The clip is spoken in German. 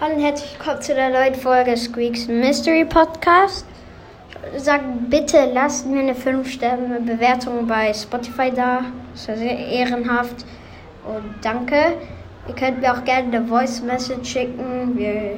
Hallo und herzlich willkommen zu der neuen Folge Squeaks Mystery Podcast. Sag bitte, lasst mir eine 5-Sterne-Bewertung bei Spotify da. Das wäre sehr ehrenhaft. Und danke. Ihr könnt mir auch gerne eine Voice Message schicken. Wir